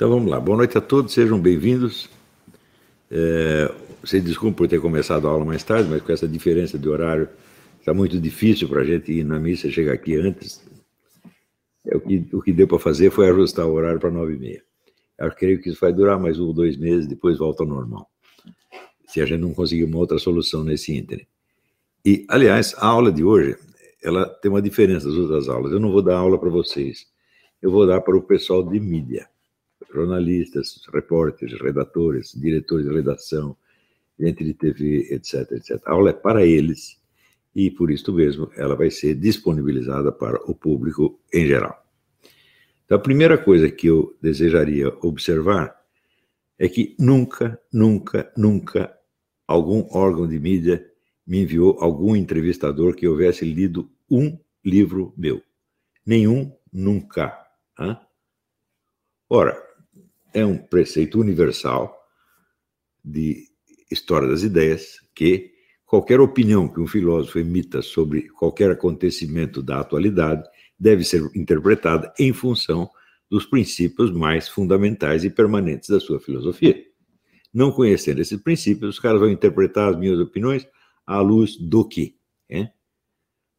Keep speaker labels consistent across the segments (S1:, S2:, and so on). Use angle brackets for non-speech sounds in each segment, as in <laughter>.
S1: Então vamos lá. Boa noite a todos, sejam bem-vindos. É, desculpem por ter começado a aula mais tarde, mas com essa diferença de horário está muito difícil para a gente ir na missa chegar aqui antes. É, o, que, o que deu para fazer foi ajustar o horário para nove e meia. Eu creio que isso vai durar mais um ou dois meses, depois volta ao normal. Se a gente não conseguir uma outra solução nesse ínterim. E, aliás, a aula de hoje, ela tem uma diferença das outras aulas. Eu não vou dar aula para vocês, eu vou dar para o pessoal de mídia jornalistas, repórteres, redatores, diretores de redação, gente de TV, etc, etc. A aula é para eles e, por isso mesmo, ela vai ser disponibilizada para o público em geral. Então, a primeira coisa que eu desejaria observar é que nunca, nunca, nunca algum órgão de mídia me enviou algum entrevistador que houvesse lido um livro meu. Nenhum, nunca. Hã? Ora, é um preceito universal de história das ideias que qualquer opinião que um filósofo emita sobre qualquer acontecimento da atualidade deve ser interpretada em função dos princípios mais fundamentais e permanentes da sua filosofia. Não conhecendo esses princípios, os caras vão interpretar as minhas opiniões à luz do quê? É?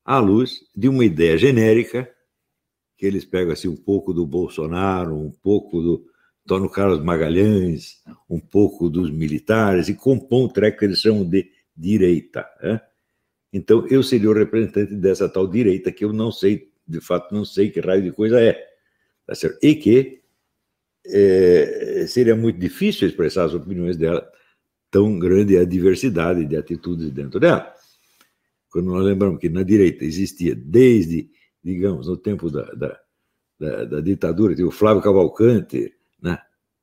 S1: À luz de uma ideia genérica que eles pegam assim um pouco do Bolsonaro, um pouco do, Antônio Carlos Magalhães, um pouco dos militares, e compõe um treco que eles chamam de direita. Né? Então, eu seria o representante dessa tal direita, que eu não sei, de fato, não sei que raio de coisa é. Tá certo? E que é, seria muito difícil expressar as opiniões dela, tão grande a diversidade de atitudes dentro dela. Quando nós lembramos que na direita existia, desde, digamos, no tempo da, da, da, da ditadura, o Flávio Cavalcante?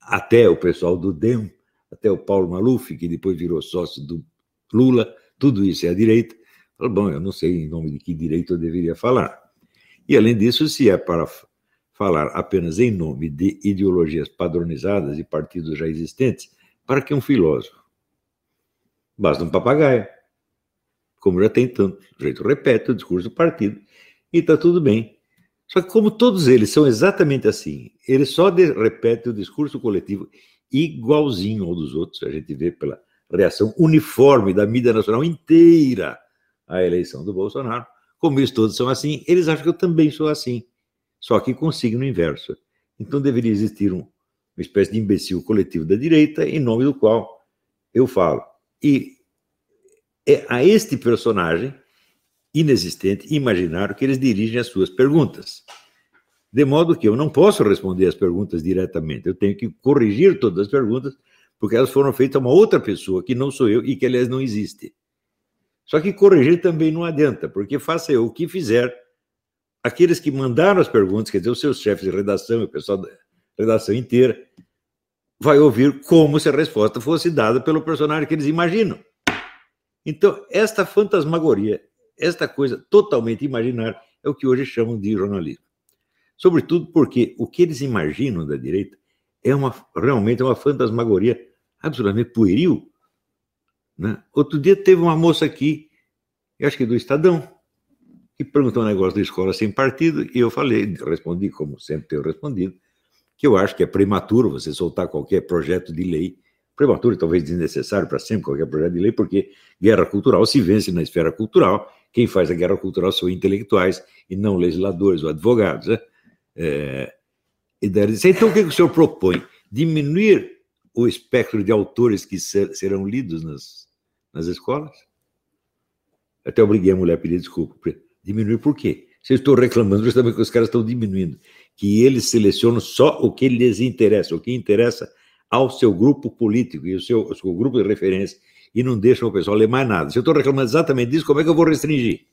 S1: Até o pessoal do DEM, até o Paulo Maluf, que depois virou sócio do Lula, tudo isso é a direita. Falo, bom, eu não sei em nome de que direito eu deveria falar. E, além disso, se é para falar apenas em nome de ideologias padronizadas e partidos já existentes, para que um filósofo? Basta um papagaio. Como já tem tanto, o jeito repete o discurso do partido e está tudo bem. Só que, como todos eles são exatamente assim, eles só repetem o discurso coletivo igualzinho ao dos outros, a gente vê pela reação uniforme da mídia nacional inteira à eleição do Bolsonaro. Como eles todos são assim, eles acham que eu também sou assim, só que com signo inverso. Então deveria existir um, uma espécie de imbecil coletivo da direita, em nome do qual eu falo. E é a este personagem inexistente imaginar que eles dirigem as suas perguntas. De modo que eu não posso responder as perguntas diretamente, eu tenho que corrigir todas as perguntas, porque elas foram feitas a uma outra pessoa, que não sou eu e que, aliás, não existe. Só que corrigir também não adianta, porque faça eu o que fizer, aqueles que mandaram as perguntas, quer dizer, os seus chefes de redação, o pessoal da redação inteira, vai ouvir como se a resposta fosse dada pelo personagem que eles imaginam. Então, esta fantasmagoria esta coisa totalmente imaginária é o que hoje chamam de jornalismo. Sobretudo porque o que eles imaginam da direita é uma, realmente uma fantasmagoria absolutamente pueril. Né? Outro dia teve uma moça aqui, eu acho que do Estadão, que perguntou um negócio da escola sem partido, e eu falei, respondi, como sempre tenho respondido, que eu acho que é prematuro você soltar qualquer projeto de lei prematuro e talvez desnecessário para sempre qualquer projeto de lei, porque guerra cultural se vence na esfera cultural. Quem faz a guerra cultural são intelectuais e não legisladores ou advogados. Né? É, e daí, então, o que o senhor propõe? Diminuir o espectro de autores que ser, serão lidos nas, nas escolas? Até obriguei a mulher a pedir desculpa. Diminuir por quê? Se eu estou reclamando justamente que os caras estão diminuindo, que eles selecionam só o que lhes interessa, o que interessa ao seu grupo político e o seu, o seu grupo de referência e não deixam o pessoal ler mais nada. Se eu estou reclamando exatamente disso, como é que eu vou restringir?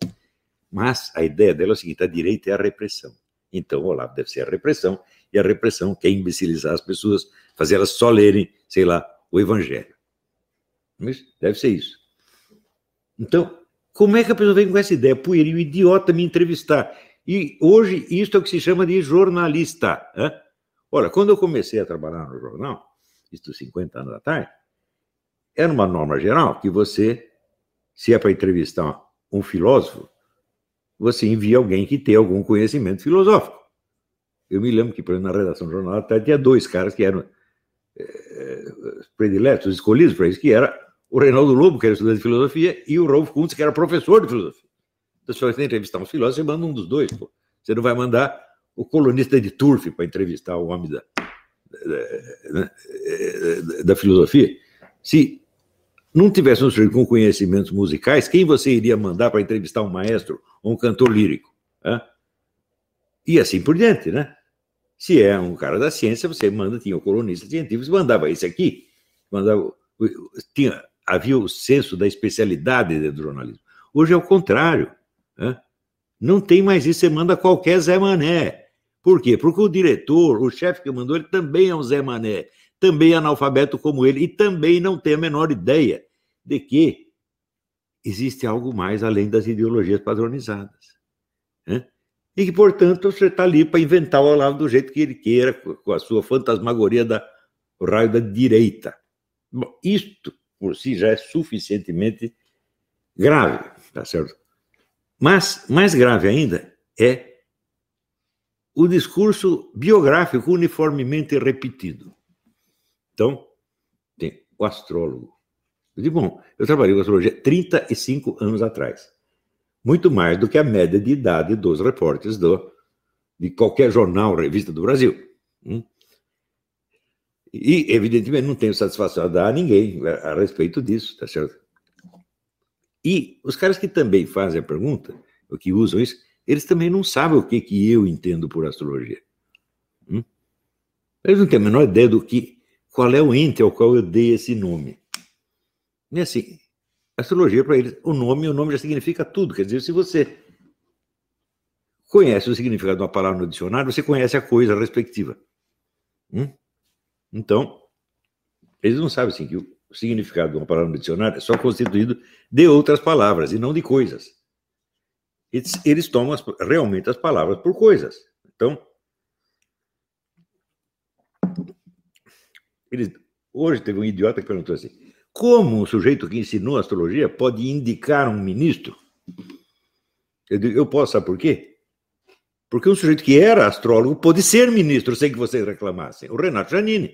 S1: Mas a ideia dela é o seguinte: a direita é a repressão. Então, o Olavo deve ser a repressão, e a repressão quer imbecilizar as pessoas, fazer elas só lerem, sei lá, o Evangelho. Mas deve ser isso. Então, como é que a pessoa vem com essa ideia pueril, idiota, me entrevistar? E hoje, isso é o que se chama de jornalista. Hein? Olha, quando eu comecei a trabalhar no jornal, isto 50 anos atrás, era uma norma geral que você, se é para entrevistar um filósofo, você envia alguém que tem algum conhecimento filosófico. Eu me lembro que, por exemplo, na redação do jornal até tinha dois caras que eram é, prediletos, escolhidos para isso, que era o Reinaldo Lobo, que era estudante de filosofia, e o Rolf Kuntz, que era professor de filosofia. Então, se você entrevistar um filósofo, você manda um dos dois. Pô. Você não vai mandar o colunista de Turf para entrevistar o homem da, da, da, filosofia. Se não tivesse um sujeito com conhecimentos musicais, quem você iria mandar para entrevistar um maestro ou um cantor lírico? Né? E assim por diante, né? Se é um cara da ciência, você manda, tinha o colunista científico, você mandava esse aqui, mandava, tinha, havia o senso da especialidade do jornalismo. Hoje é o contrário. Né? Não tem mais isso, você manda qualquer Zé Mané. Por quê? Porque o diretor, o chefe que mandou, ele também é um Zé Mané, também analfabeto como ele, e também não tem a menor ideia de que existe algo mais além das ideologias padronizadas. Né? E que, portanto, você está ali para inventar o lado do jeito que ele queira, com a sua fantasmagoria da o raio da direita. Bom, isto por si já é suficientemente grave, tá certo? Mas mais grave ainda é o discurso biográfico uniformemente repetido. Então, tem o astrólogo. Eu digo, bom, eu trabalhei com astrologia 35 anos atrás. Muito mais do que a média de idade dos repórteres do, de qualquer jornal, revista do Brasil. Hum? E, evidentemente, não tenho satisfação a dar a ninguém a respeito disso, tá certo? E os caras que também fazem a pergunta, ou que usam isso, eles também não sabem o que, que eu entendo por astrologia. Hum? Eles não têm a menor ideia do que, qual é o ente ao qual eu dei esse nome. E assim, astrologia para eles, o nome, o nome já significa tudo. Quer dizer, se você conhece o significado de uma palavra no dicionário, você conhece a coisa respectiva. Hum? Então, eles não sabem assim, que o significado de uma palavra no dicionário é só constituído de outras palavras e não de coisas. Eles, eles tomam as, realmente as palavras por coisas. Então, eles, hoje teve um idiota que perguntou assim: como um sujeito que ensinou astrologia pode indicar um ministro? Eu, digo, eu posso, sabe por quê? Porque um sujeito que era astrólogo pode ser ministro sem que vocês reclamassem. O Renato Janini.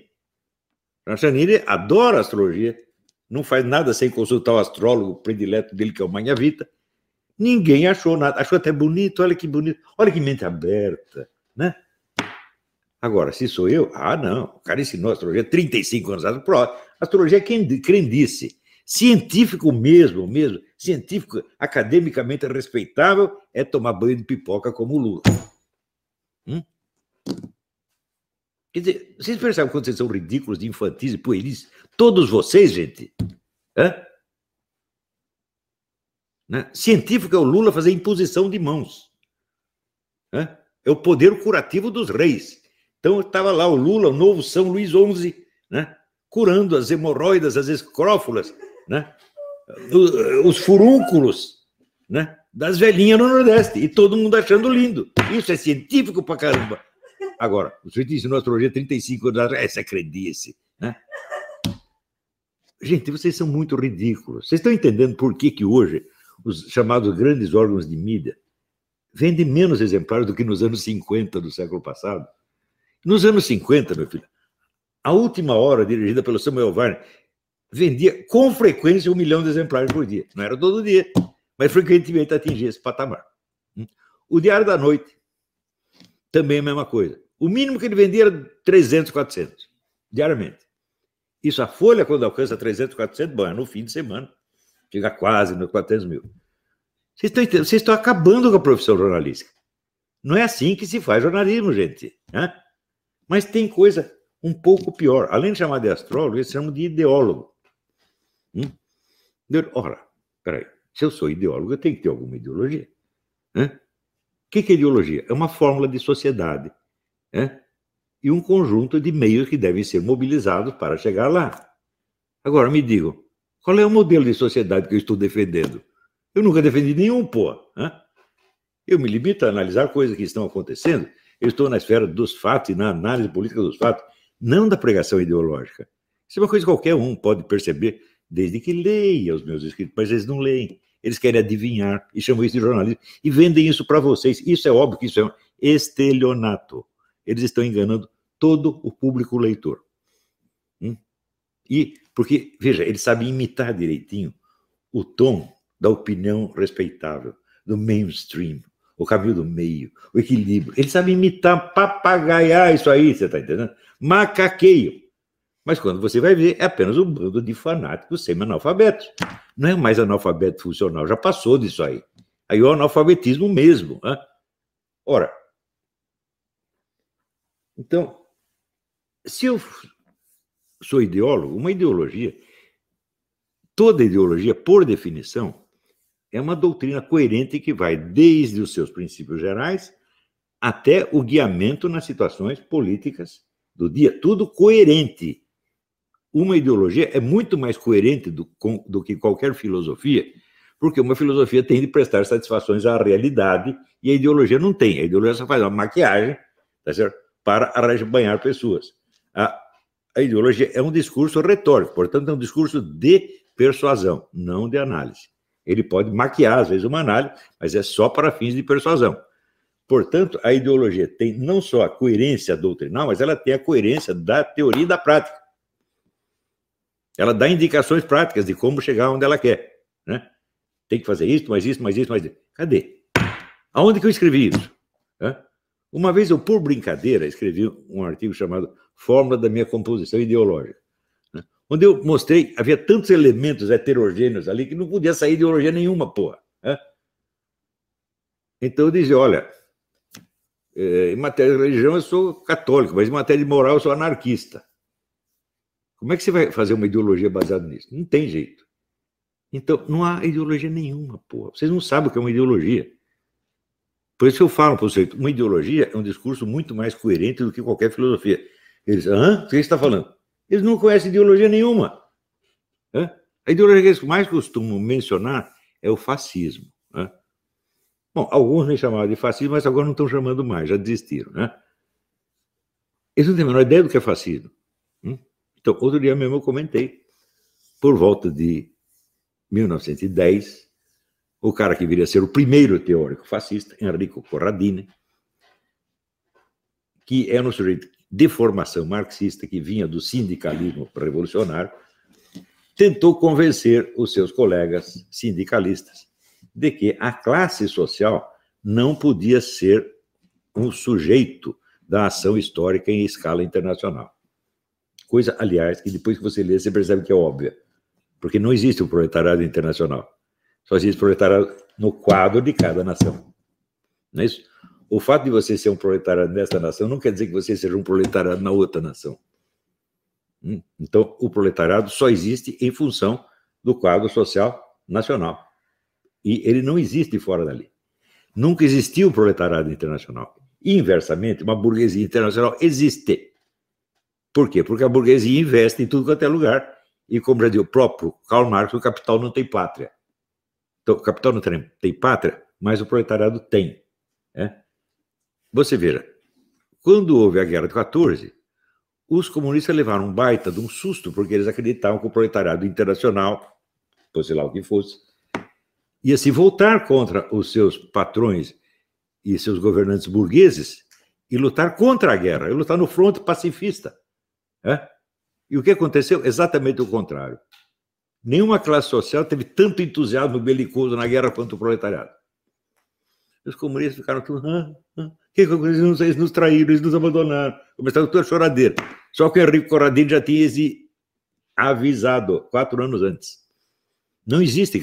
S1: O Renato Janini adora astrologia, não faz nada sem consultar o astrólogo predileto dele, que é o Manha Vita. Ninguém achou nada, achou até bonito, olha que bonito, olha que mente aberta, né? Agora, se sou eu, ah, não, o cara ensinou astrologia 35 anos atrás. Astrologia é crendice. Científico mesmo, mesmo, científico, academicamente respeitável, é tomar banho de pipoca como o Lula. Hum? Quer dizer, vocês percebem quando vocês são ridículos, de infantis e pueris? Todos vocês, gente. Hã? Né? Científico é o Lula fazer imposição de mãos. Hã? É o poder curativo dos reis. Então estava lá o Lula, o novo São Luís XI, né? curando as hemorroidas, as escrófulas, né? os furúnculos né? das velhinhas no Nordeste, e todo mundo achando lindo. Isso é científico pra caramba. Agora, o senhor ensinou astrologia 35 anos atrás, essa crendice. Né? Gente, vocês são muito ridículos. Vocês estão entendendo por que, que hoje os chamados grandes órgãos de mídia vendem menos exemplares do que nos anos 50 do século passado? Nos anos 50, meu filho, a última hora, dirigida pelo Samuel Varner, vendia com frequência um milhão de exemplares por dia. Não era todo dia, mas frequentemente atingia esse patamar. O Diário da Noite, também a mesma coisa. O mínimo que ele vendia era 300, 400, diariamente. Isso, a Folha, quando alcança 300, 400, bom, é no fim de semana. Chega quase nos 400 mil. Vocês estão, Vocês estão acabando com a profissão jornalística. Não é assim que se faz jornalismo, gente. Né? Mas tem coisa um pouco pior. Além de chamar de astrólogo, eles chamam de ideólogo. Hum? Ora, peraí, se eu sou ideólogo, eu tenho que ter alguma ideologia. O que é ideologia? É uma fórmula de sociedade e um conjunto de meios que devem ser mobilizados para chegar lá. Agora, me digam, qual é o modelo de sociedade que eu estou defendendo? Eu nunca defendi nenhum, pô. Eu me limito a analisar coisas que estão acontecendo. Eu estou na esfera dos fatos e na análise política dos fatos não da pregação ideológica. Isso é uma coisa que qualquer um pode perceber, desde que leia os meus escritos, mas eles não leem. Eles querem adivinhar e chamam isso de jornalismo e vendem isso para vocês. Isso é óbvio que isso é um estelionato. eles estão enganando todo o público leitor. Hum? E porque, veja, eles sabem imitar direitinho o tom da opinião respeitável, do mainstream, o caminho do meio, o equilíbrio. Eles sabem imitar, papagaiar isso aí, você está entendendo? Macaqueio. Mas quando você vai ver, é apenas um bando de fanáticos semi-analfabetos. Não é mais analfabeto funcional, já passou disso aí. Aí é o analfabetismo mesmo. Né? Ora, então, se eu sou ideólogo, uma ideologia, toda ideologia, por definição, é uma doutrina coerente que vai desde os seus princípios gerais até o guiamento nas situações políticas do dia. Tudo coerente. Uma ideologia é muito mais coerente do, do que qualquer filosofia, porque uma filosofia tem de prestar satisfações à realidade e a ideologia não tem. A ideologia só faz uma maquiagem tá certo? para arrebanhar pessoas. A, a ideologia é um discurso retórico, portanto, é um discurso de persuasão, não de análise. Ele pode maquiar, às vezes, uma análise, mas é só para fins de persuasão. Portanto, a ideologia tem não só a coerência doutrinal, mas ela tem a coerência da teoria e da prática. Ela dá indicações práticas de como chegar onde ela quer. Né? Tem que fazer isso, mais isso, mais isso, mais isso. Cadê? Aonde que eu escrevi isso? Uma vez eu, por brincadeira, escrevi um artigo chamado Fórmula da minha composição ideológica? Onde eu mostrei, havia tantos elementos heterogêneos ali que não podia sair ideologia nenhuma, porra. Né? Então eu dizia, olha, é, em matéria de religião eu sou católico, mas em matéria de moral eu sou anarquista. Como é que você vai fazer uma ideologia baseada nisso? Não tem jeito. Então, não há ideologia nenhuma, porra. Vocês não sabem o que é uma ideologia. Por isso eu falo para vocês, uma ideologia é um discurso muito mais coerente do que qualquer filosofia. Eles, hã? O que você está falando? Eles não conhecem ideologia nenhuma. Hã? A ideologia que eles mais costumam mencionar é o fascismo. Hã? Bom, alguns me chamavam de fascismo, mas agora não estão chamando mais, já desistiram. Né? Eles não têm a menor ideia do que é fascismo. Hum? Então, outro dia mesmo eu comentei, por volta de 1910, o cara que viria a ser o primeiro teórico fascista, Enrico Corradini, que era um sujeito de formação marxista que vinha do sindicalismo revolucionário, tentou convencer os seus colegas sindicalistas de que a classe social não podia ser um sujeito da ação histórica em escala internacional. Coisa, aliás, que depois que você lê, você percebe que é óbvia, porque não existe o proletariado internacional. Só existe proletariado no quadro de cada nação. Não é isso? O fato de você ser um proletariado nessa nação não quer dizer que você seja um proletariado na outra nação. Hum? Então, o proletariado só existe em função do quadro social nacional. E ele não existe fora dali. Nunca existiu o proletariado internacional. inversamente, uma burguesia internacional existe. Por quê? Porque a burguesia investe em tudo quanto é lugar. E como já o próprio Karl Marx, o capital não tem pátria. Então, o capital não tem, tem pátria, mas o proletariado tem. É? Você veja, quando houve a Guerra de 14, os comunistas levaram um baita de um susto, porque eles acreditavam que o proletariado internacional, fosse lá o que fosse, ia se voltar contra os seus patrões e seus governantes burgueses e lutar contra a guerra, e lutar no fronte pacifista. É? E o que aconteceu? Exatamente o contrário. Nenhuma classe social teve tanto entusiasmo belicoso na guerra quanto o proletariado. Os comunistas ficaram tudo. Ah, que eles, eles nos traíram, eles nos abandonaram. Começaram toda a choradeira. Só que o Henrique Corradini já tinha avisado quatro anos antes. Não existe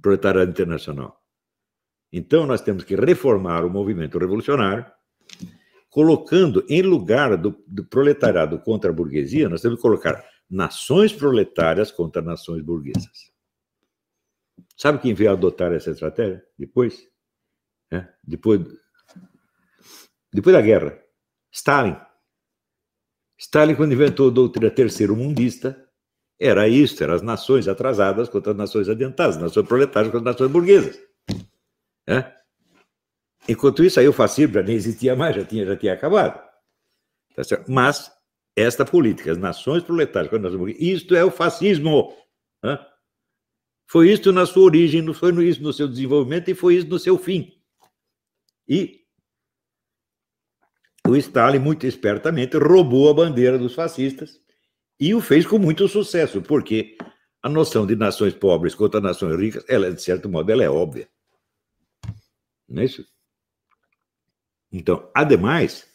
S1: proletariado internacional. Então, nós temos que reformar o movimento revolucionário, colocando em lugar do, do proletariado contra a burguesia, nós temos que colocar nações proletárias contra nações burguesas. Sabe quem veio adotar essa estratégia depois? É, depois, depois da guerra, Stalin. Stalin, quando inventou a doutrina terceiro-mundista, era isso, eram as nações atrasadas contra as nações adiantadas, as nações proletárias contra as nações burguesas. É? Enquanto isso, aí o fascismo já nem existia mais, já tinha, já tinha acabado. Tá Mas esta política, as nações proletárias, contra as nações burguesas, isto é o fascismo. É? Foi isso na sua origem, foi isso no seu desenvolvimento e foi isso no seu fim. E o Stalin, muito espertamente, roubou a bandeira dos fascistas e o fez com muito sucesso, porque a noção de nações pobres contra nações ricas, ela, de certo modo, ela é óbvia. Não é isso? Então, ademais,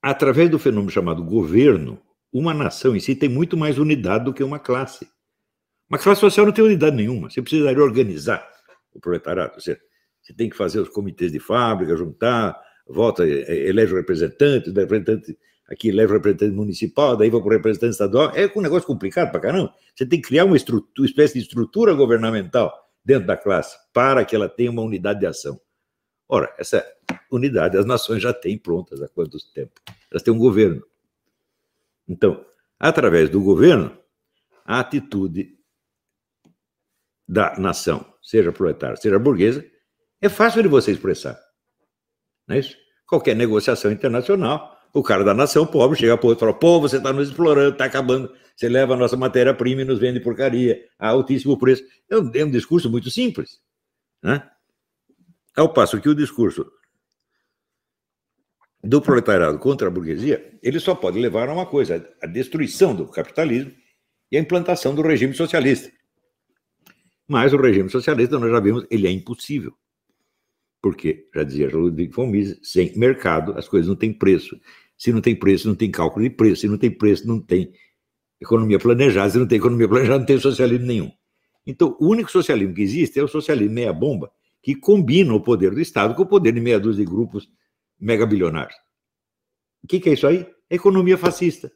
S1: através do fenômeno chamado governo, uma nação em si tem muito mais unidade do que uma classe. Uma classe social não tem unidade nenhuma. Você precisaria organizar o proletariado. Você, você tem que fazer os comitês de fábrica, juntar, vota, elege o representante, o representante aqui elege o representante municipal, daí vai para o representante estadual. É um negócio complicado para caramba. Você tem que criar uma, uma espécie de estrutura governamental dentro da classe para que ela tenha uma unidade de ação. Ora, essa unidade as nações já têm prontas há quanto tempo? Elas têm um governo. Então, através do governo, a atitude da nação, seja proletária, seja burguesa, é fácil de você expressar. Não é isso? Qualquer negociação internacional, o cara da nação pobre chega para outro e fala: pô, você está nos explorando, está acabando, você leva a nossa matéria-prima e nos vende porcaria a altíssimo preço. É um, é um discurso muito simples. Né? Ao passo que o discurso do proletariado contra a burguesia, ele só pode levar a uma coisa: a destruição do capitalismo e a implantação do regime socialista. Mas o regime socialista, nós já vimos, ele é impossível. Porque, já dizia Ludwig von Mises, sem mercado as coisas não têm preço. Se não tem preço, não tem cálculo de preço. Se não tem preço, não tem economia planejada. Se não tem economia planejada, não tem socialismo nenhum. Então, o único socialismo que existe é o socialismo meia-bomba, que combina o poder do Estado com o poder de meia dúzia de grupos megabilionários. O que, é isso aí? É economia fascista.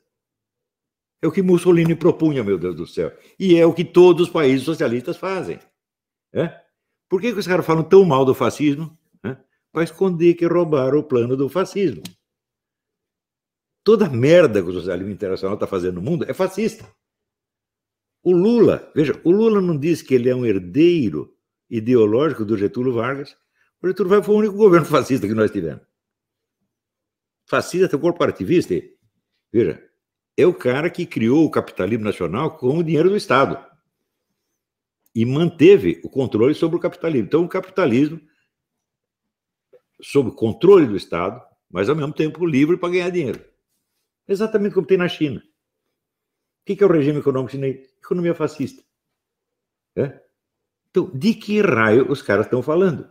S1: É o que Mussolini propunha, meu Deus do céu. E é o que todos os países socialistas fazem. É? Por que, que os caras falam tão mal do fascismo? É? Para esconder que roubaram o plano do fascismo. Toda merda que o socialismo internacional está fazendo no mundo é fascista. O Lula, veja, o Lula não diz que ele é um herdeiro ideológico do Getúlio Vargas. O Getúlio Vargas foi o único governo <laughs> fascista que nós tivemos. Fascista, corporativista. Veja, é o cara que criou o capitalismo nacional com o dinheiro do Estado e manteve o controle sobre o capitalismo. Então, o capitalismo, sob controle do Estado, mas ao mesmo tempo livre para ganhar dinheiro. Exatamente como tem na China. O que é o regime econômico chinês? Economia fascista. É? Então, de que raio os caras estão falando?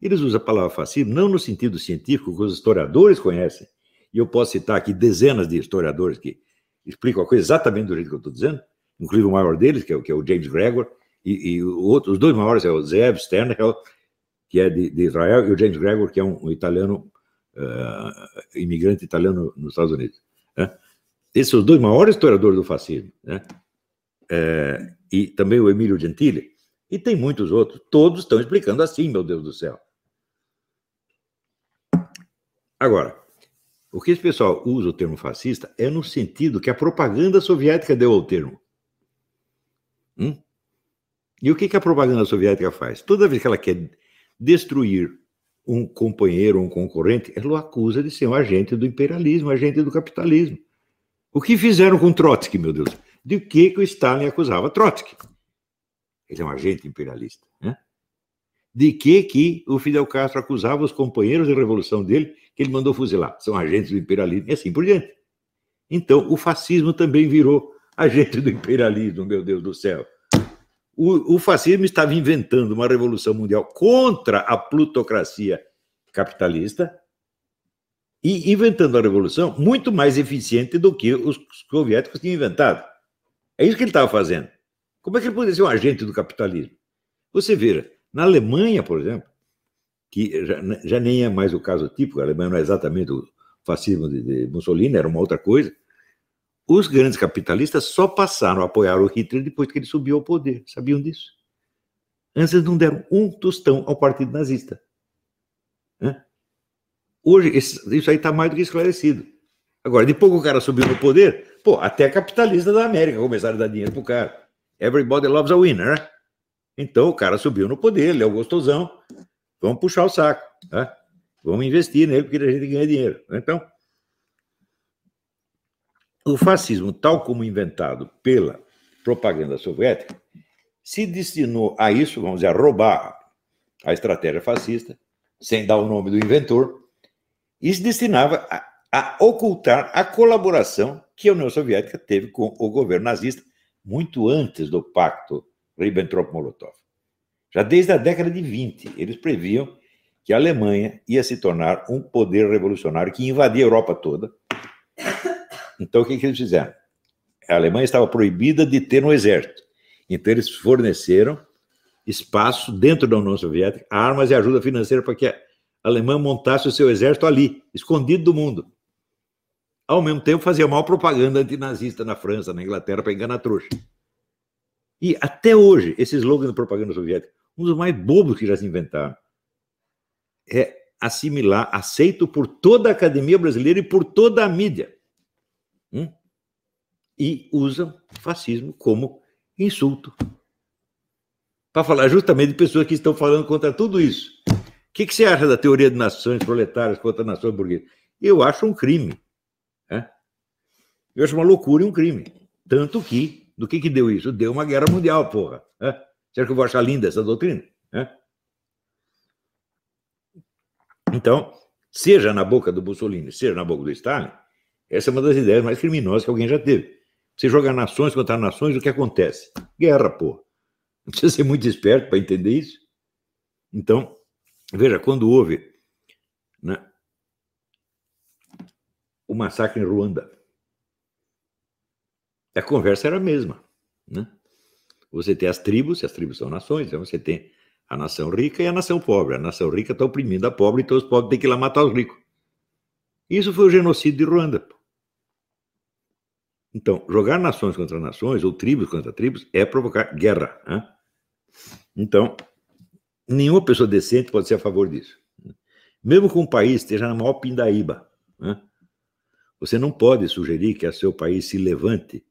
S1: Eles usam a palavra fascismo não no sentido científico que os historiadores conhecem, e eu posso citar aqui dezenas de historiadores que explicam a coisa exatamente do jeito que eu estou dizendo, inclusive o maior deles, que é, que é o James Gregor, e, e os dois maiores é o Zev Sternhell, que é de, de, Israel, e o James Gregor, que é um, um italiano, uh, imigrante italiano nos Estados Unidos. Né? Esses são os dois maiores historiadores do fascismo. Né? É, e também o Emílio Gentili, e tem muitos outros. Todos estão explicando assim, meu Deus do céu. Agora, o que esse pessoal usa o termo fascista é no sentido que a propaganda soviética deu ao termo. Hum? E o que, a propaganda soviética faz? Toda vez que ela quer destruir um companheiro, um concorrente, ela o acusa de ser um agente do imperialismo, um agente do capitalismo. O que fizeram com Trotsky, meu Deus? De que, que o Stalin acusava Trotsky? Ele é um agente imperialista. Né? De que, que o Fidel Castro acusava os companheiros de revolução dele que ele mandou fuzilar. São agentes do imperialismo e assim por diante. Então, o fascismo também virou agente do imperialismo, meu Deus do céu. O, o fascismo estava inventando uma revolução mundial contra a plutocracia capitalista e inventando a revolução muito mais eficiente do que os soviéticos tinham inventado. É isso que ele estava fazendo. Como é que ele poderia ser um agente do capitalismo? Você vê, na Alemanha, por exemplo, que já, já, nem é mais o caso típico, a Alemanha não é exatamente o fascismo de, de Mussolini, era uma outra coisa. Os grandes capitalistas só passaram a apoiar o Hitler depois que ele subiu ao poder. Sabiam disso? Antes não deram um tostão ao partido nazista. Hoje, isso aí está mais do que esclarecido. Agora, depois que o cara subiu no poder, pô, até capitalista da América começaram a dar dinheiro pro cara. Everybody loves a winner, né? Então o cara subiu no poder, ele é o gostosão, Vamos puxar o saco, tá? Vamos investir nele porque a gente ganha dinheiro. Então, o fascismo, tal como inventado pela propaganda soviética, se destinou a isso, vamos dizer, a roubar a estratégia fascista, sem dar o nome do inventor, e se destinava a, a ocultar a colaboração que a União Soviética teve com o governo nazista muito antes do pacto Ribbentrop-Molotov. Já desde a década de 20, eles previam que a Alemanha ia se tornar um poder revolucionário que invadia a Europa toda. Então, o que, que eles fizeram? A Alemanha estava proibida de ter um exército. Então, eles forneceram espaço dentro da União Soviética, armas e ajuda financeira para que a Alemanha montasse o seu exército ali, escondido do mundo. Ao mesmo tempo, fazia mal propaganda antinazista na França, na Inglaterra, para enganar trouxa. E até hoje, esse slogan de propaganda soviética, um dos mais bobos que já se inventaram, é assimilar, aceito por toda a academia brasileira e por toda a mídia. Hum? E usam fascismo como insulto. Para falar justamente de pessoas que estão falando contra tudo isso. O que, que você acha da teoria de nações proletárias contra nações burguesas? Eu acho um crime. É? Eu acho uma loucura e um crime. Tanto que, do que, que deu isso? Deu uma guerra mundial, porra. É? Será que eu vou achar linda essa doutrina? É? Então, seja na boca do Mussolini, seja na boca do Stalin, essa é uma das ideias mais criminosas que alguém já teve. Você joga nações contra nações, o que acontece? Guerra, pô. Não precisa ser muito esperto para entender isso. Então, veja, quando houve né, o massacre em Ruanda, a conversa era a mesma. Né? Você tem as tribos, as tribos são nações, então você tem a nação rica e a nação pobre. A nação rica está oprimindo a pobre, então os pobres têm que ir lá matar os ricos. Isso foi o genocídio de Ruanda. Então, jogar nações contra nações, ou tribos contra tribos, é provocar guerra. Né? Então, nenhuma pessoa decente pode ser a favor disso. Mesmo que um país esteja na maior pindaíba, né? você não pode sugerir que o seu país se levante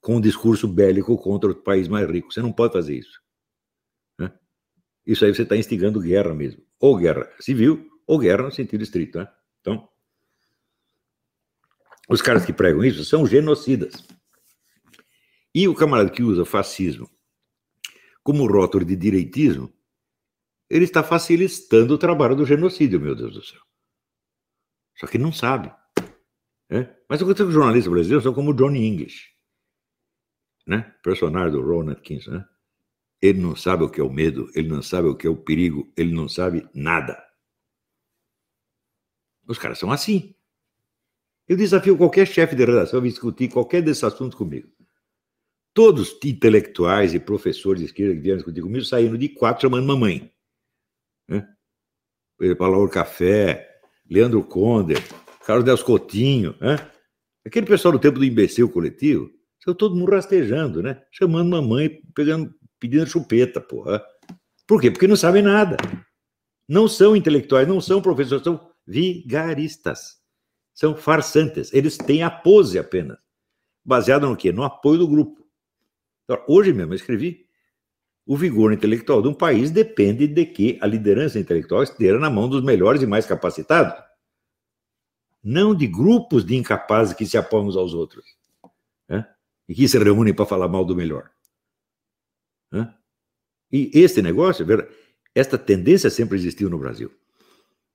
S1: com um discurso bélico contra o país mais rico. Você não pode fazer isso. Isso aí você está instigando guerra mesmo. Ou guerra civil, ou guerra no sentido estrito. Né? Então, os caras que pregam isso são genocidas. E o camarada que usa fascismo como rótulo de direitismo, ele está facilitando o trabalho do genocídio, meu Deus do céu. Só que não sabe. Né? Mas eu que os jornalistas brasileiros são como Johnny English, né? personagem do Ronald Atkinson, né? Ele não sabe o que é o medo, ele não sabe o que é o perigo, ele não sabe nada. Os caras são assim. Eu desafio qualquer chefe de redação a discutir qualquer desses assuntos comigo. Todos os intelectuais e professores de esquerda que vieram discutir comigo saíram de quatro chamando mamãe. Né? Paulo Café, Leandro Conder, Carlos Del Coutinho, né? aquele pessoal do tempo do imbecil coletivo, saiu todo mundo rastejando, né? chamando mamãe, pegando pedindo chupeta, porra. Por quê? Porque não sabem nada. Não são intelectuais, não são professores, são vigaristas. São farsantes. Eles têm a pose apenas. Baseado no quê? No apoio do grupo. Então, hoje mesmo eu escrevi o vigor intelectual de um país depende de que a liderança intelectual esteja na mão dos melhores e mais capacitados. Não de grupos de incapazes que se apoiam uns aos outros. Né? E que se reúnem para falar mal do melhor. Né? E este negócio, esta tendência sempre existiu no Brasil.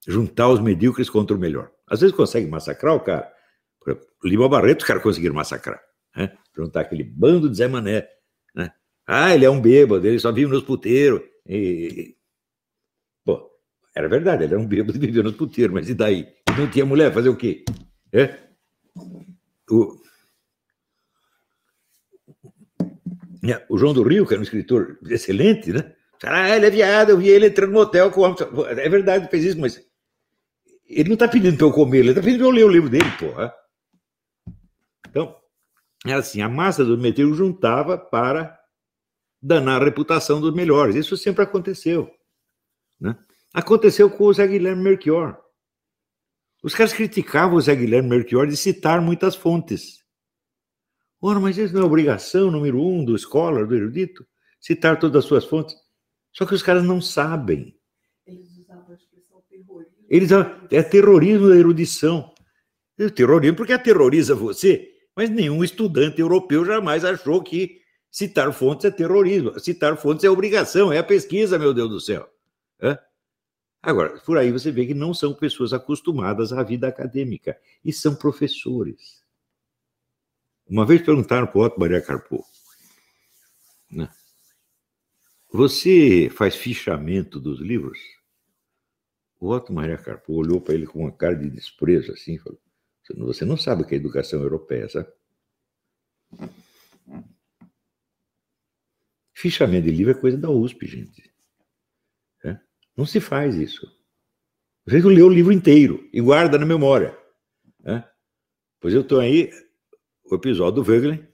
S1: Juntar os medíocres contra o melhor. Às vezes consegue massacrar o cara. Lima Barreto, os caras conseguiram massacrar. Né? Juntar aquele bando de Zé Mané. Né? Ah, ele é um bêbado, ele só vive nos puteiros. E... Pô, era verdade, ele era um bêbado e vivia nos puteiros, mas e daí? Não tinha mulher, fazer o quê? É? O... Né? O João do Rio, que era um escritor excelente, né? Ah, ele é viado, eu vi ele entrando no motel com o homem. É verdade, fez isso, mas ele não está pedindo para eu comer, ele está pedindo para eu ler o livro dele, porra. Então, era assim, a massa dos meteoros juntava para danar a reputação dos melhores. Isso sempre aconteceu. Né? Aconteceu com o Zé Guilherme Melchior. Os caras criticavam o Zé Guilherme Melchior de citar muitas fontes. Ora, mas isso não é obrigação número um do escola, do erudito? Citar todas as suas fontes. Só que os caras não sabem. Eles usavam a expressão terrorismo. Eles, é terrorismo da erudição. É terrorismo porque aterroriza você, mas nenhum estudante europeu jamais achou que citar fontes é terrorismo. Citar fontes é obrigação, é a pesquisa, meu Deus do céu. É? Agora, por aí você vê que não são pessoas acostumadas à vida acadêmica e são professores. Uma vez perguntaram para o Otto Maria Carpo, né? você faz fichamento dos livros? O Otto Maria Carpo olhou para ele com uma cara de desprezo assim falou: Você não sabe o que é educação europeia, sabe? Fichamento de livro é coisa da USP, gente. É? Não se faz isso. Você lê o livro inteiro e guarda na memória. É? Pois eu estou aí, o episódio do Wegler,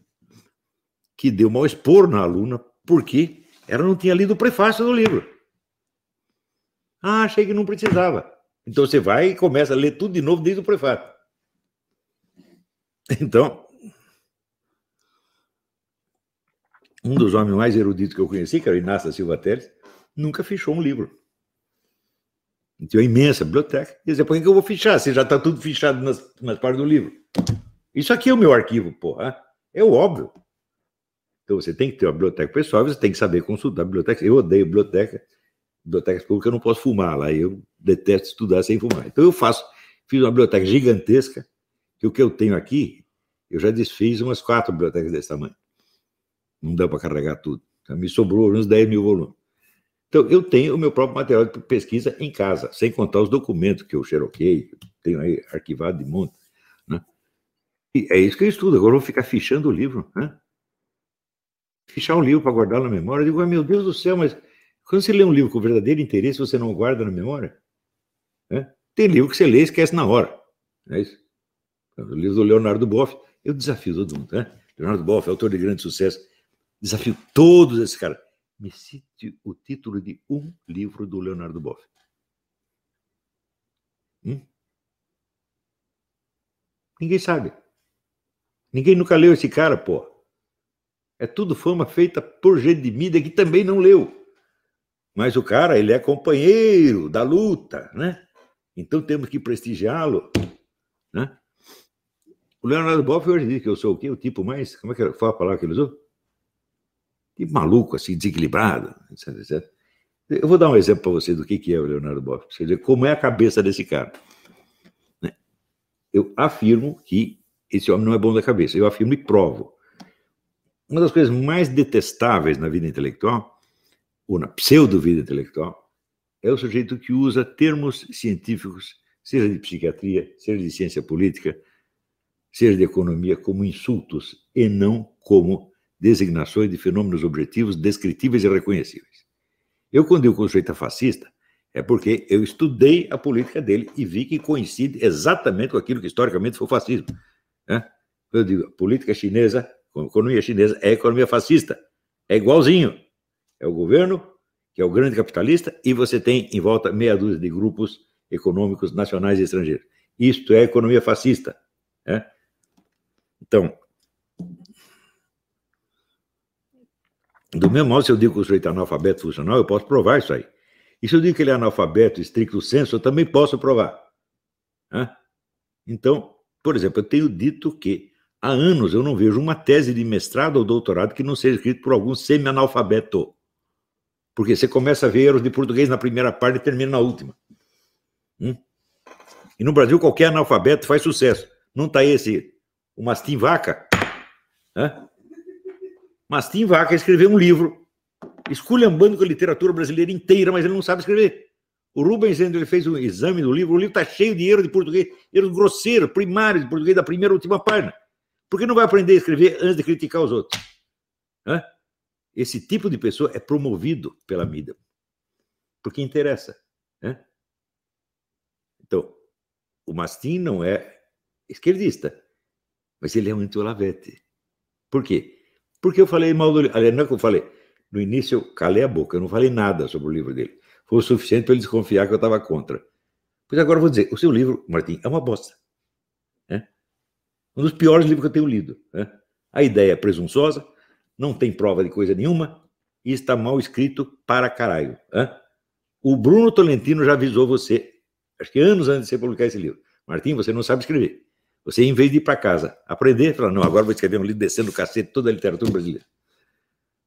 S1: que deu mal expor na aluna porque ela não tinha lido o prefácio do livro. Ah, achei que não precisava. Então você vai e começa a ler tudo de novo desde o prefácio. <laughs> Então, um dos homens mais eruditos que eu conheci, que era o Inácio da Silva Teles, nunca fechou um livro. Tinha uma imensa biblioteca. E dizia, por que eu vou fichar? Se já está tudo fichado nas, nas partes do livro. Isso aqui é o meu arquivo, porra. É óbvio. Então você tem que ter uma biblioteca pessoal, você tem que saber consultar a biblioteca. Eu odeio biblioteca. Bibliotecas públicas eu não posso fumar lá. Eu detesto estudar sem fumar. Então eu faço, fiz uma biblioteca gigantesca, que o que eu tenho aqui, eu já desfiz umas quatro bibliotecas desse tamanho. Não dá para carregar tudo. Então, me sobrou uns 10 mil volumes. Então, eu tenho o meu próprio material de pesquisa em casa, sem contar os documentos que eu xeroquei, tenho aí arquivado de monte. Né? E é isso que eu estudo. Agora eu vou ficar fichando o livro. Né? Fichar um livro para guardar na memória. Eu digo, ah, meu Deus do céu, mas quando você lê um livro com verdadeiro interesse, você não guarda na memória? Né? Tem livro que você lê e esquece na hora. É isso? O livro do Leonardo Boff, eu desafio todo mundo. Né? Leonardo Boff, autor de grande sucesso, Desafio todos esses caras. Me cite o título de um livro do Leonardo Boff. Hum? Ninguém sabe. Ninguém nunca leu esse cara, pô. É tudo fama feita por gente de mídia que também não leu. Mas o cara, ele é companheiro da luta, né? Então temos que prestigiá-lo, né? O Leonardo Boff hoje diz que eu sou o quê? O tipo mais. Como é que foi a palavra que ele usou? que maluco, assim, desequilibrado, etc, etc. Eu vou dar um exemplo para você do que, que é o Leonardo Boff, você ver como é a cabeça desse cara. Né? Eu afirmo que esse homem não é bom da cabeça, eu afirmo e provo. Uma das coisas mais detestáveis na vida intelectual, ou na pseudo-vida intelectual, é o sujeito que usa termos científicos, seja de psiquiatria, seja de ciência política, seja de economia, como insultos e não como designações de fenômenos objetivos descritíveis e reconhecíveis. Eu, quando digo que o sujeito é fascista, é porque eu estudei a política dele e vi que coincide exatamente com aquilo que historicamente foi o fascismo. Né? Eu digo, a política chinesa, a economia chinesa é a economia fascista. É igualzinho. É o governo, que é o grande capitalista, e você tem em volta meia dúzia de grupos econômicos nacionais e estrangeiros. Isto é economia fascista. Né? Então, Do mesmo modo, se eu digo que o sujeito é analfabeto funcional, eu posso provar isso aí. E se eu digo que ele é analfabeto estricto senso, eu também posso provar. Então, por exemplo, eu tenho dito que há anos eu não vejo uma tese de mestrado ou doutorado que não seja escrita por algum semi-analfabeto. Porque você começa a ver erros de português na primeira parte e termina na última. Hum? E no Brasil, qualquer analfabeto faz sucesso. Não está esse, o Mastim Vaca? Hã? Mas Tim Vaca escreveu um livro esculhambando com a literatura brasileira inteira, mas ele não sabe escrever. O Rubens, ele fez um exame do livro, o livro está cheio de erros de português, erros grosseiros, primários de português da primeira e última página. Por que não vai aprender a escrever antes de criticar os outros? Hã? Esse tipo de pessoa é promovido pela mídia, porque interessa. Hã? Então, o Mastin não é esquerdista, mas ele é um anti-Olavete. Por quê? Porque eu falei mal do livro. Aliás, não é que eu falei. No início eu calei a boca, eu não falei nada sobre o livro dele. Foi o suficiente para ele desconfiar que eu estava contra. Pois agora eu vou dizer: o seu livro, Martim, é uma bosta. É? Um dos piores livros que eu tenho lido. É? A ideia é presunçosa, não tem prova de coisa nenhuma e está mal escrito para caralho. É? O Bruno Tolentino já avisou você, acho que anos antes de você publicar esse livro. Martim, você não sabe escrever. Você, em vez de ir para casa, aprender, falar, não, agora vou escrever um livro descendo o cacete toda a literatura brasileira.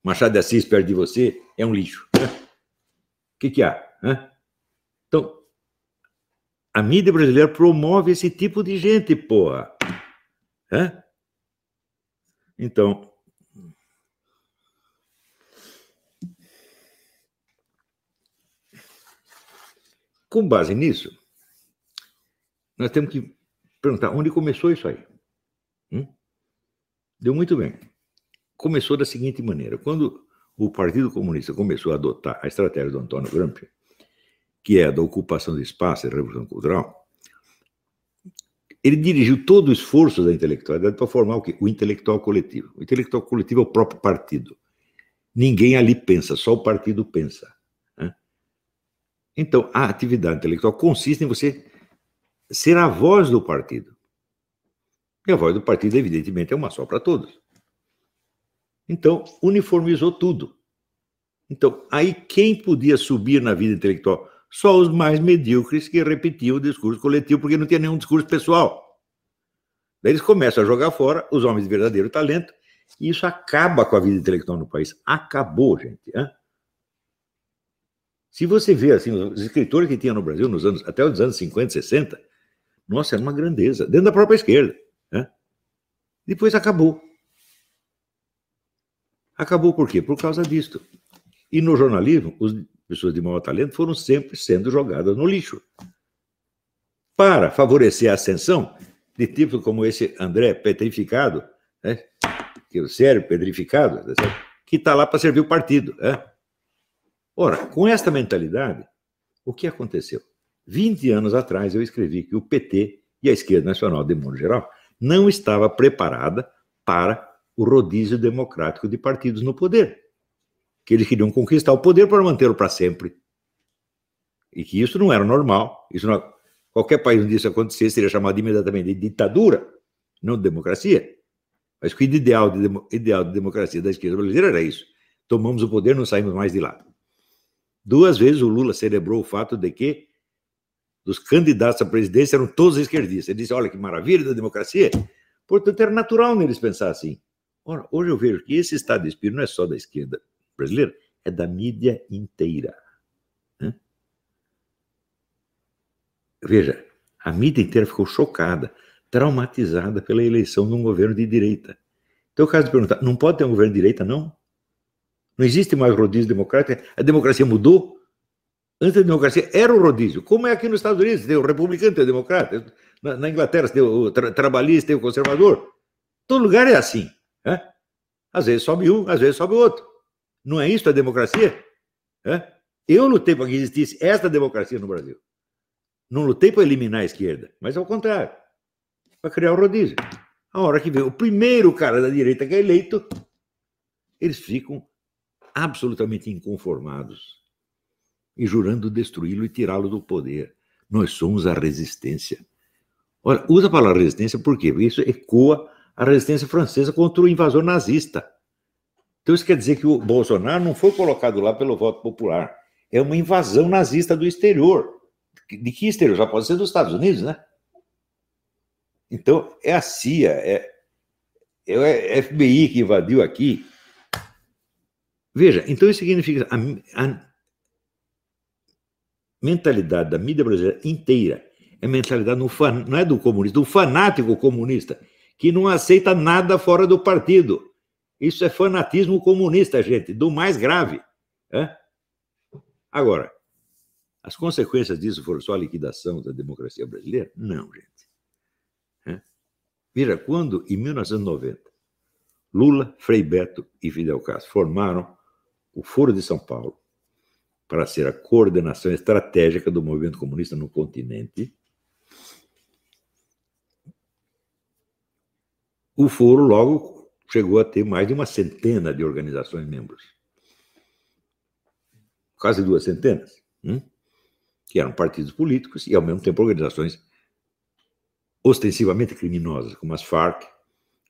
S1: Machado de Assis perto de você é um lixo. O que, que há? Então, a mídia brasileira promove esse tipo de gente, porra. Então, com base nisso, nós temos que perguntar onde começou isso aí. Hum? Deu muito bem. Começou da seguinte maneira: quando o Partido Comunista começou a adotar a estratégia do Antônio Gramsci, que é a da ocupação de espaço e revolução cultural, ele dirigiu todo o esforço da intelectualidade para formar o quê? O intelectual coletivo. O intelectual coletivo é o próprio partido. Ninguém ali pensa, só o partido pensa. Então, a atividade intelectual consiste em você ser a voz do partido. E a voz do partido, evidentemente, é uma só para todos. Então, uniformizou tudo. Então, aí quem podia subir na vida intelectual? Só os mais medíocres que repetiam o discurso coletivo, porque não tinha nenhum discurso pessoal. Daí eles começam a jogar fora os homens de verdadeiro talento, e isso acaba com a vida intelectual no país. Acabou, gente. Hein? Se você vê assim, os escritores que tinha no Brasil nos anos, até os anos 50, 60, nossa, era uma grandeza, dentro da própria esquerda. Hein? Depois acabou. Acabou por quê? Por causa disto. E no jornalismo, as pessoas de maior talento foram sempre sendo jogadas no lixo. Para favorecer a ascensão de tipos como esse André petrificado, né? que é o cérebro petrificado, tá que está lá para servir o partido. Né? Ora, com esta mentalidade, o que aconteceu? 20 anos atrás eu escrevi que o PT e a esquerda nacional, de modo geral, não estava preparada para o rodízio democrático de partidos no poder. Que eles queriam conquistar o poder para mantê-lo para sempre. E que isso não era normal. Isso não, qualquer país onde isso acontecesse seria chamado imediatamente de ditadura, não de democracia. Mas o ideal de, ideal de democracia da esquerda brasileira era isso. Tomamos o poder, não saímos mais de lá. Duas vezes o Lula celebrou o fato de que dos candidatos à presidência eram todos esquerdistas. Ele disse: olha que maravilha da democracia. Portanto, era natural neles pensar assim. Ora, hoje eu vejo que esse estado de espírito não é só da esquerda brasileira, é da mídia inteira. Né? Veja, a mídia inteira ficou chocada, traumatizada pela eleição de um governo de direita. Então, o caso de perguntar, não pode ter um governo de direita, não? Não existe mais rodízio democrático? A democracia mudou? Antes da democracia era o rodízio, como é aqui nos Estados Unidos, tem o republicano, tem o democrata, na, na Inglaterra tem o tra trabalhista, tem o conservador. Todo lugar é assim. É? Às vezes sobe um, às vezes sobe outro. Não é isso a democracia? É? Eu lutei para que existisse esta democracia no Brasil. Não lutei para eliminar a esquerda, mas ao contrário, para criar o rodízio. A hora que vem o primeiro cara da direita que é eleito, eles ficam absolutamente inconformados e jurando destruí-lo e tirá-lo do poder. Nós somos a resistência. Olha, usa a palavra resistência? Porque isso ecoa a resistência francesa contra o invasor nazista. Então isso quer dizer que o Bolsonaro não foi colocado lá pelo voto popular. É uma invasão nazista do exterior. De que exterior? Já pode ser dos Estados Unidos, né? Então é a CIA, é, é o FBI que invadiu aqui. Veja, então isso significa a, a mentalidade da mídia brasileira inteira é mentalidade no, não é do comunista, do fanático comunista que não aceita nada fora do partido. Isso é fanatismo comunista, gente, do mais grave. É? Agora, as consequências disso foram só a liquidação da democracia brasileira? Não, gente. É? Veja, quando, em 1990, Lula, Frei Beto e Fidel Castro formaram o Foro de São Paulo para ser a coordenação estratégica do movimento comunista no continente, O foro logo chegou a ter mais de uma centena de organizações membros. Quase duas centenas. Hum? Que eram partidos políticos e, ao mesmo tempo, organizações ostensivamente criminosas, como as Farc,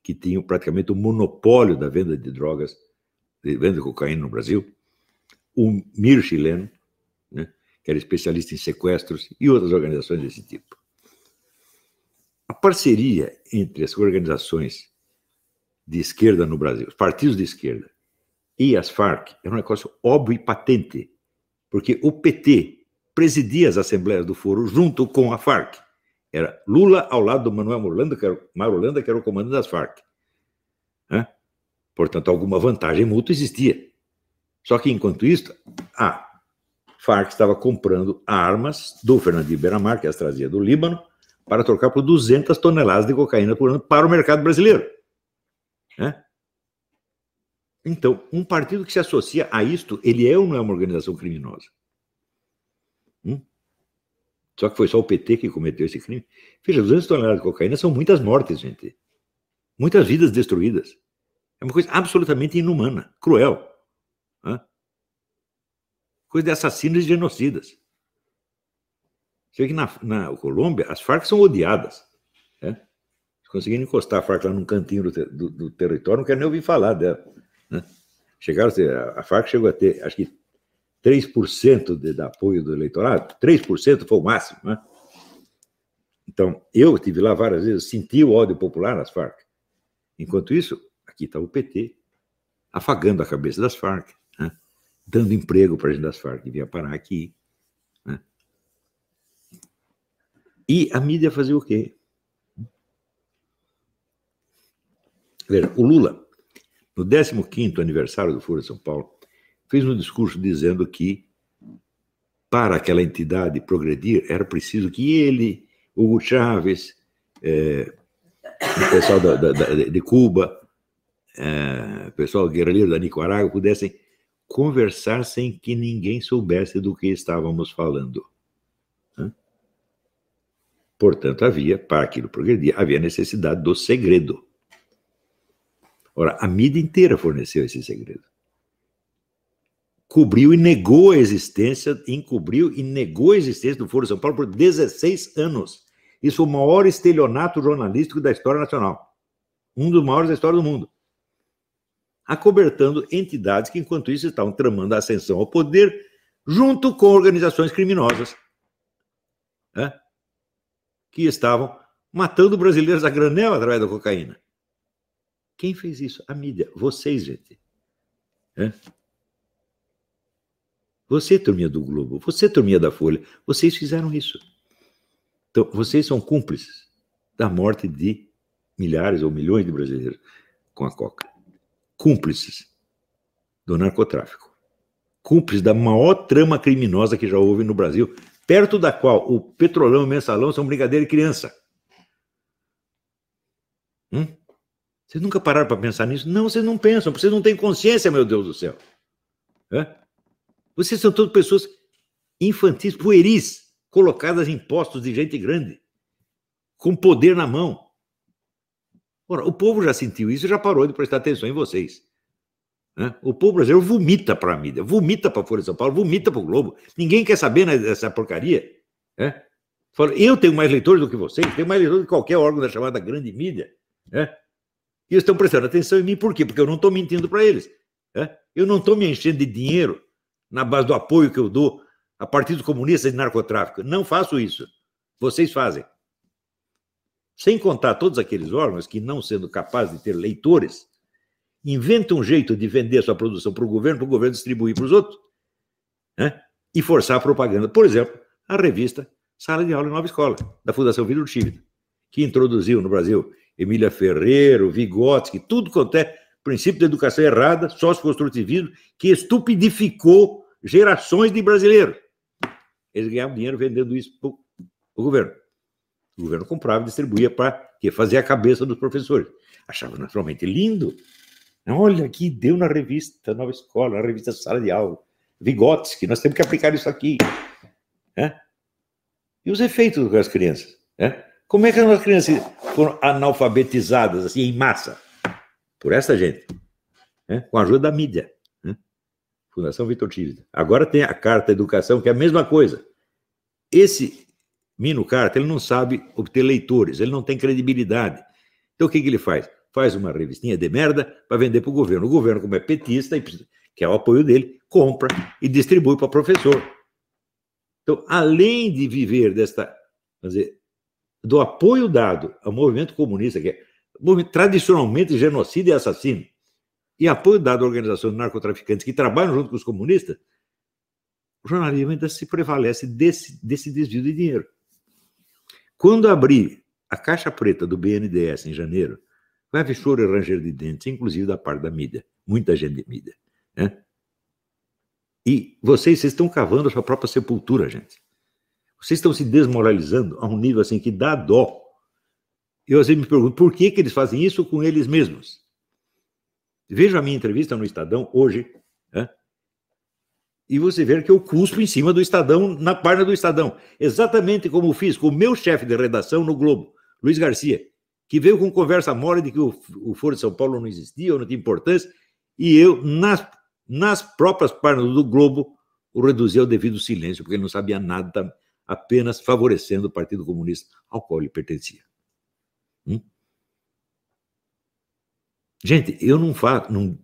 S1: que tinham praticamente o monopólio da venda de drogas, venda de cocaína no Brasil, o MIR chileno, né, que era especialista em sequestros, e outras organizações desse tipo. A parceria entre as organizações de esquerda no Brasil, os partidos de esquerda e as Farc é um negócio óbvio e patente, porque o PT presidia as assembleias do foro junto com a Farc. Era Lula ao lado do Manuel Marulanda, que era, que era o comandante das Farc. Portanto, alguma vantagem mútua existia. Só que, enquanto isso, a Farc estava comprando armas do Fernandinho Beiramar, que as trazia do Líbano, para trocar por 200 toneladas de cocaína por ano para o mercado brasileiro. Né? Então, um partido que se associa a isto, ele é ou não é uma organização criminosa? Hum? Só que foi só o PT que cometeu esse crime. Veja, 200 toneladas de cocaína são muitas mortes, gente. Muitas vidas destruídas. É uma coisa absolutamente inumana, cruel. Né? Coisa de assassinos e genocidas. Você vê que na, na Colômbia as Farc são odiadas. Né? Encostar a Farc lá num cantinho do, do, do território, não quero nem ouvir falar dela. Né? Chegaram a Farc chegou a ter, acho que 3% de, de apoio do eleitorado, 3% foi o máximo. Né? Então, eu estive lá várias vezes, senti o ódio popular nas Farc. Enquanto isso, Aqui está o PT, afagando a cabeça das Farc, né? dando emprego para a gente das Farc que vinha parar aqui. Né? E a mídia fazia o quê? Veja, o Lula, no 15º aniversário do Foro de São Paulo, fez um discurso dizendo que para aquela entidade progredir era preciso que ele, Hugo Chávez, é, o pessoal da, da, de Cuba, é, pessoal guerrilheiro da Nicarágua pudessem conversar sem que ninguém soubesse do que estávamos falando. Portanto, havia, para aquilo progredir, havia necessidade do segredo. Ora, a mídia inteira forneceu esse segredo. Cobriu e negou a existência, encobriu e negou a existência do Foro São Paulo por 16 anos. Isso foi o maior estelionato jornalístico da história nacional. Um dos maiores da história do mundo acobertando entidades que, enquanto isso, estavam tramando a ascensão ao poder junto com organizações criminosas né, que estavam matando brasileiros a granel através da cocaína. Quem fez isso? A mídia. Vocês, gente. É? Você, turminha do Globo, você, turminha da Folha, vocês fizeram isso. Então, vocês são cúmplices da morte de milhares ou milhões de brasileiros com a coca cúmplices do narcotráfico. Cúmplices da maior trama criminosa que já houve no Brasil, perto da qual o petrolão e o mensalão são brincadeira de criança. Hum? Vocês nunca pararam para pensar nisso? Não, vocês não pensam, vocês não têm consciência, meu Deus do céu. É? Vocês são todas pessoas infantis, pueris, colocadas em postos de gente grande, com poder na mão. Ora, o povo já sentiu isso e já parou de prestar atenção em vocês. Né? O povo brasileiro vomita para a mídia, vomita para a Folha de São Paulo, vomita para o Globo. Ninguém quer saber né, dessa porcaria. Né? Fala, eu tenho mais leitores do que vocês, tenho mais leitores do que qualquer órgão da chamada grande mídia. Né? E eles estão prestando atenção em mim, por quê? Porque eu não estou mentindo para eles. Né? Eu não estou me enchendo de dinheiro na base do apoio que eu dou a partidos comunistas de narcotráfico. Não faço isso. Vocês fazem. Sem contar todos aqueles órgãos que, não sendo capazes de ter leitores, inventam um jeito de vender sua produção para o governo, para o governo distribuir para os outros, né? e forçar a propaganda. Por exemplo, a revista Sala de Aula em Nova Escola, da Fundação Vidro Tívido, que introduziu no Brasil Emília Ferreiro, Vygotsky, tudo quanto é princípio de educação errada, sócio-construtivismo, que estupidificou gerações de brasileiros. Eles ganhavam dinheiro vendendo isso para o governo. O governo comprava e distribuía para fazer a cabeça dos professores. Achava naturalmente lindo. Olha aqui, deu na revista Nova Escola, na revista Sala de Aula. Vygotsky, nós temos que aplicar isso aqui. É? E os efeitos das crianças? É? Como é que as crianças foram analfabetizadas assim em massa? Por essa gente, é? com a ajuda da mídia. Fundação Vitor Tívida. Agora tem a Carta Educação, que é a mesma coisa. Esse Mino Carta, ele não sabe obter leitores, ele não tem credibilidade. Então o que, que ele faz? Faz uma revistinha de merda para vender para o governo. O governo, como é petista, que é o apoio dele, compra e distribui para professor. Então, além de viver desta, dizer, do apoio dado ao movimento comunista, que é tradicionalmente genocida e assassino, e apoio dado à organização de narcotraficantes que trabalham junto com os comunistas, o jornalismo ainda se prevalece desse, desse desvio de dinheiro. Quando abrir a caixa preta do BNDES em janeiro, vai haver choro e ranger de dentes, inclusive da parte da mídia, muita gente de mídia. Né? E vocês, vocês estão cavando a sua própria sepultura, gente. Vocês estão se desmoralizando a um nível assim que dá dó. Eu às vezes me pergunto por que, que eles fazem isso com eles mesmos. Veja a minha entrevista no Estadão hoje, né? E você ver que eu cuspo em cima do Estadão, na página do Estadão. Exatamente como fiz com o meu chefe de redação no Globo, Luiz Garcia, que veio com conversa mole de que o, o Foro de São Paulo não existia, ou não tinha importância, e eu, nas, nas próprias páginas do Globo, o reduzi ao devido silêncio, porque ele não sabia nada, apenas favorecendo o Partido Comunista ao qual ele pertencia. Hum? Gente, eu não faço, não,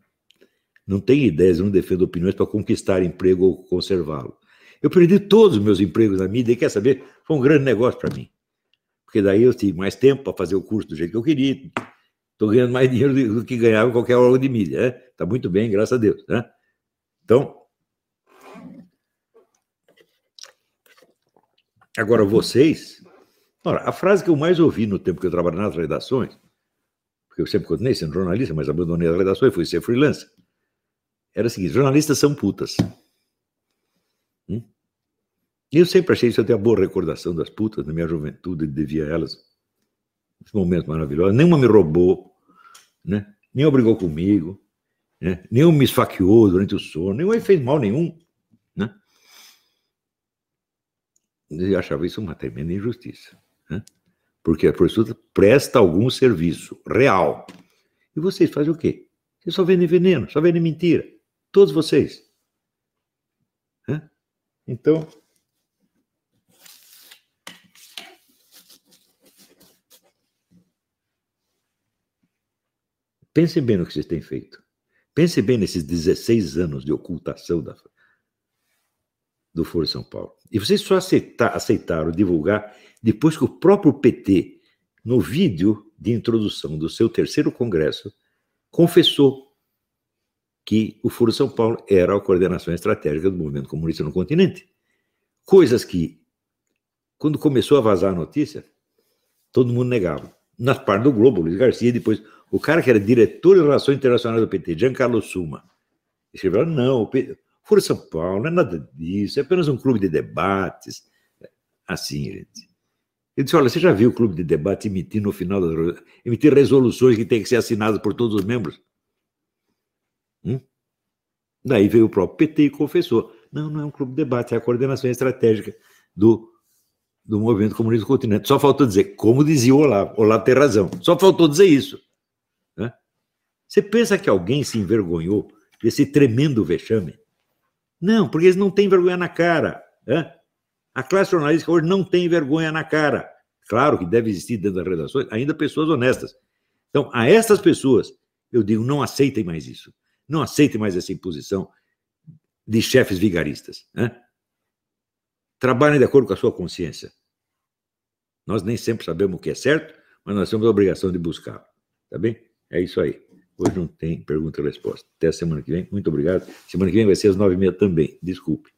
S1: não tenho ideias, não defendo opiniões para conquistar emprego ou conservá-lo. Eu perdi todos os meus empregos na mídia e quer saber? Foi um grande negócio para mim. Porque daí eu tive mais tempo para fazer o curso do jeito que eu queria. Estou ganhando mais dinheiro do que ganhava em qualquer órgão de mídia. Está né? Tá muito bem, graças a Deus. Né? Então, agora vocês. Ora, a frase que eu mais ouvi no tempo que eu trabalhei nas redações, porque eu sempre continuei sendo jornalista, mas abandonei as redações e fui ser freelancer era o seguinte: jornalistas são putas. Hum? E eu sempre achei isso, tenho a boa recordação das putas na minha juventude, devia elas. Esse momento maravilhoso. Nenhuma me roubou, né? nem obrigou comigo, né? nenhum me esfaqueou durante o sono, nenhum fez mal nenhum. Né? Eu achava isso uma tremenda injustiça. Né? Porque a prostituta presta algum serviço real. E vocês fazem o quê? Vocês só vendem veneno, só vendem mentira. Todos vocês. Então. Pensem bem no que vocês têm feito. Pensem bem nesses 16 anos de ocultação da, do Foro São Paulo. E vocês só aceitaram divulgar depois que o próprio PT, no vídeo de introdução do seu terceiro congresso, confessou que o Foro São Paulo era a coordenação estratégica do movimento comunista no continente. Coisas que, quando começou a vazar a notícia, todo mundo negava. Na parte do Globo, Luiz Garcia, depois o cara que era diretor de relações internacionais do PT, Giancarlo Suma, escreveu: não, o Foro São Paulo não é nada disso, é apenas um clube de debates. Assim, gente. Eu disse: olha, você já viu o clube de debate emitir no final, emitir resoluções que têm que ser assinadas por todos os membros? Hum? Daí veio o próprio PT e confessou. Não, não é um clube de debate, é a coordenação estratégica do, do movimento comunista do continente. Só faltou dizer, como dizia o Olavo, Olavo tem razão. Só faltou dizer isso. Né? Você pensa que alguém se envergonhou desse tremendo vexame? Não, porque eles não têm vergonha na cara. Né? A classe jornalística hoje não tem vergonha na cara. Claro que deve existir dentro das redações ainda pessoas honestas. Então, a essas pessoas, eu digo, não aceitem mais isso. Não aceitem mais essa imposição de chefes vigaristas. Né? Trabalhem de acordo com a sua consciência. Nós nem sempre sabemos o que é certo, mas nós temos a obrigação de buscar. Tá bem? É isso aí. Hoje não tem pergunta e resposta. Até a semana que vem. Muito obrigado. Semana que vem vai ser às nove e meia também. Desculpe.